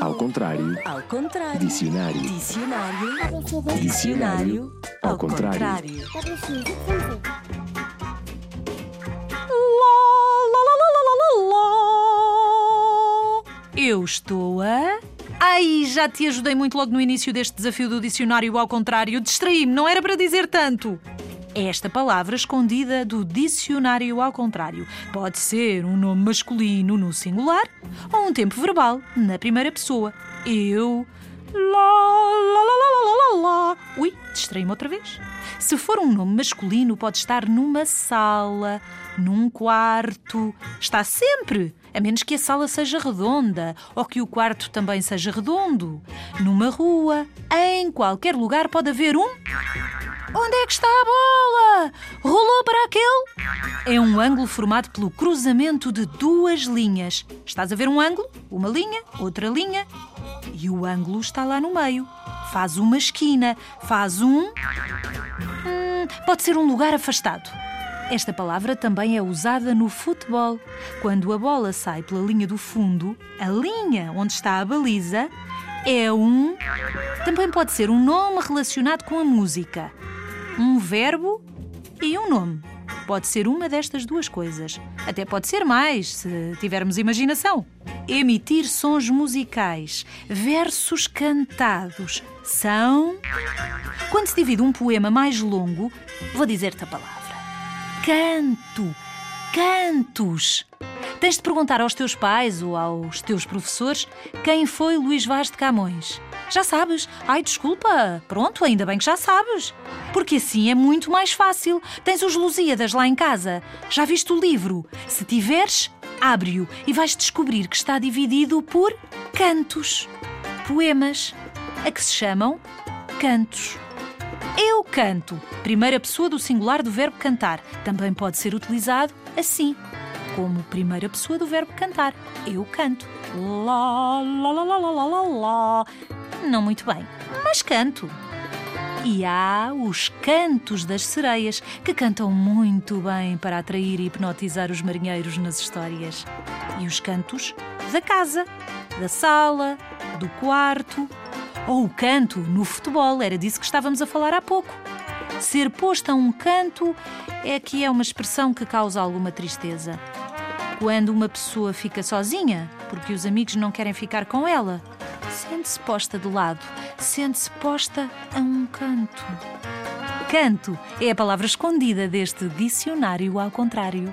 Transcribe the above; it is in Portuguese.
Ao contrário. Ao contrário. Dicionário. Dicionário. Dicionário. Ao contrário. Lá, lá, lá, lá, lá, lá, lá. Eu estou a. Ai, já te ajudei muito logo no início deste desafio do dicionário ao contrário. Distraí-me, não era para dizer tanto. Esta palavra escondida do dicionário ao contrário pode ser um nome masculino no singular ou um tempo verbal na primeira pessoa. Eu. Lá, lá, lá, lá, lá, lá, lá. Ui, distraí-me outra vez. Se for um nome masculino, pode estar numa sala, num quarto. Está sempre, a menos que a sala seja redonda ou que o quarto também seja redondo. Numa rua, em qualquer lugar pode haver um. Onde é que está a bola? Rolou para aquele? É um ângulo formado pelo cruzamento de duas linhas. Estás a ver um ângulo? Uma linha, outra linha. E o ângulo está lá no meio. Faz uma esquina, faz um. Hum, pode ser um lugar afastado. Esta palavra também é usada no futebol. Quando a bola sai pela linha do fundo, a linha onde está a baliza é um. Também pode ser um nome relacionado com a música. Um verbo e um nome. Pode ser uma destas duas coisas. Até pode ser mais, se tivermos imaginação. Emitir sons musicais, versos cantados, são. Quando se divide um poema mais longo, vou dizer-te a palavra. Canto. Cantos. Tens de perguntar aos teus pais ou aos teus professores quem foi Luís Vaz de Camões. Já sabes? Ai, desculpa. Pronto, ainda bem que já sabes. Porque assim é muito mais fácil. Tens os Lusíadas lá em casa. Já viste o livro? Se tiveres, abre-o e vais descobrir que está dividido por cantos. Poemas. A que se chamam cantos. Eu canto. Primeira pessoa do singular do verbo cantar. Também pode ser utilizado assim, como primeira pessoa do verbo cantar. Eu canto. Lá, lá, lá, lá, lá, lá, lá. Não muito bem, mas canto. E há os cantos das sereias, que cantam muito bem para atrair e hipnotizar os marinheiros nas histórias. E os cantos da casa, da sala, do quarto. Ou o canto no futebol, era disso que estávamos a falar há pouco. Ser posto a um canto é que é uma expressão que causa alguma tristeza. Quando uma pessoa fica sozinha, porque os amigos não querem ficar com ela, sente-se posta de lado, sente-se posta a um canto. Canto é a palavra escondida deste dicionário ao contrário.